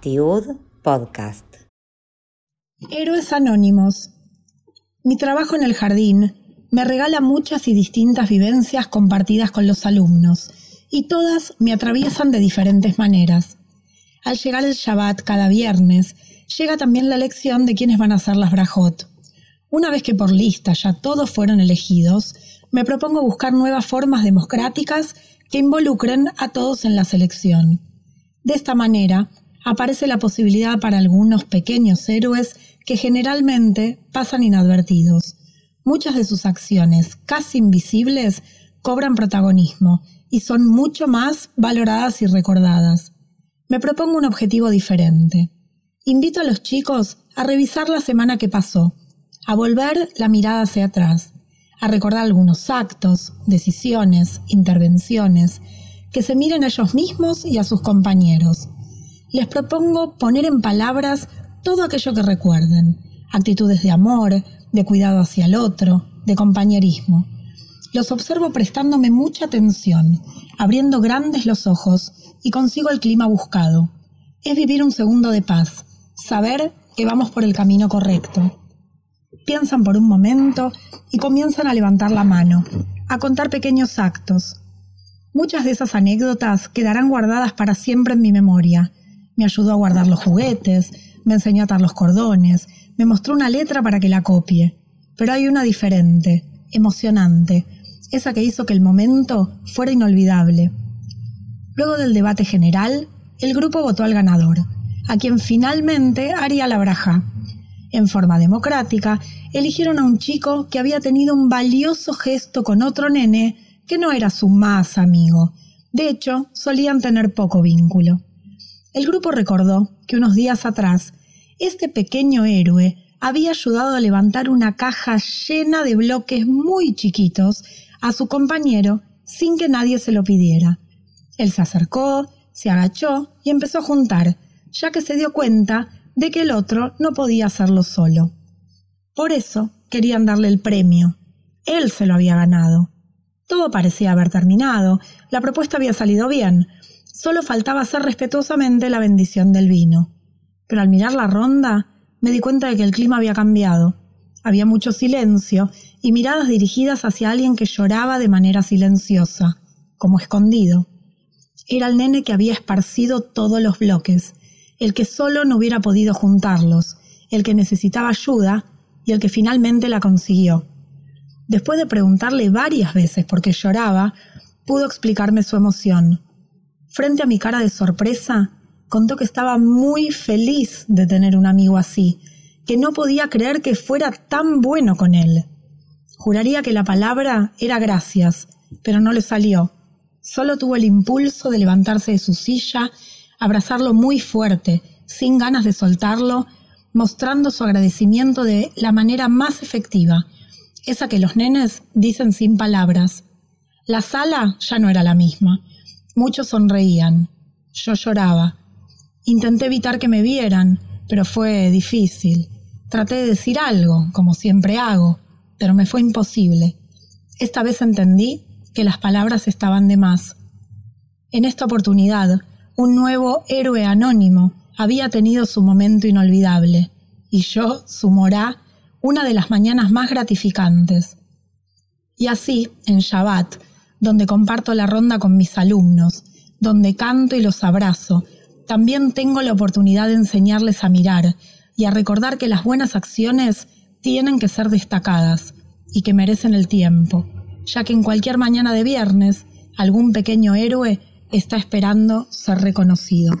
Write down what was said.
Tiud Podcast. Héroes Anónimos. Mi trabajo en el jardín me regala muchas y distintas vivencias compartidas con los alumnos, y todas me atraviesan de diferentes maneras. Al llegar el Shabbat cada viernes, llega también la elección de quiénes van a ser las Brajot. Una vez que por lista ya todos fueron elegidos, me propongo buscar nuevas formas democráticas que involucren a todos en la selección. De esta manera, aparece la posibilidad para algunos pequeños héroes que generalmente pasan inadvertidos. Muchas de sus acciones, casi invisibles, cobran protagonismo y son mucho más valoradas y recordadas. Me propongo un objetivo diferente. Invito a los chicos a revisar la semana que pasó, a volver la mirada hacia atrás, a recordar algunos actos, decisiones, intervenciones, que se miren a ellos mismos y a sus compañeros. Les propongo poner en palabras todo aquello que recuerden, actitudes de amor, de cuidado hacia el otro, de compañerismo. Los observo prestándome mucha atención, abriendo grandes los ojos y consigo el clima buscado. Es vivir un segundo de paz, saber que vamos por el camino correcto. Piensan por un momento y comienzan a levantar la mano, a contar pequeños actos. Muchas de esas anécdotas quedarán guardadas para siempre en mi memoria. Me ayudó a guardar los juguetes, me enseñó a atar los cordones, me mostró una letra para que la copie. Pero hay una diferente, emocionante, esa que hizo que el momento fuera inolvidable. Luego del debate general, el grupo votó al ganador, a quien finalmente haría la braja. En forma democrática, eligieron a un chico que había tenido un valioso gesto con otro nene que no era su más amigo. De hecho, solían tener poco vínculo. El grupo recordó que unos días atrás, este pequeño héroe había ayudado a levantar una caja llena de bloques muy chiquitos a su compañero sin que nadie se lo pidiera. Él se acercó, se agachó y empezó a juntar, ya que se dio cuenta de que el otro no podía hacerlo solo. Por eso querían darle el premio. Él se lo había ganado. Todo parecía haber terminado, la propuesta había salido bien, solo faltaba hacer respetuosamente la bendición del vino. Pero al mirar la ronda, me di cuenta de que el clima había cambiado. Había mucho silencio y miradas dirigidas hacia alguien que lloraba de manera silenciosa, como escondido. Era el nene que había esparcido todos los bloques, el que solo no hubiera podido juntarlos, el que necesitaba ayuda y el que finalmente la consiguió. Después de preguntarle varias veces por qué lloraba, pudo explicarme su emoción. Frente a mi cara de sorpresa, contó que estaba muy feliz de tener un amigo así, que no podía creer que fuera tan bueno con él. Juraría que la palabra era gracias, pero no le salió. Solo tuvo el impulso de levantarse de su silla, abrazarlo muy fuerte, sin ganas de soltarlo, mostrando su agradecimiento de la manera más efectiva, esa que los nenes dicen sin palabras. La sala ya no era la misma. Muchos sonreían. Yo lloraba. Intenté evitar que me vieran, pero fue difícil. Traté de decir algo, como siempre hago, pero me fue imposible. Esta vez entendí que las palabras estaban de más. En esta oportunidad, un nuevo héroe anónimo había tenido su momento inolvidable, y yo, su morá, una de las mañanas más gratificantes. Y así, en Shabbat, donde comparto la ronda con mis alumnos, donde canto y los abrazo, también tengo la oportunidad de enseñarles a mirar y a recordar que las buenas acciones tienen que ser destacadas y que merecen el tiempo, ya que en cualquier mañana de viernes algún pequeño héroe está esperando ser reconocido.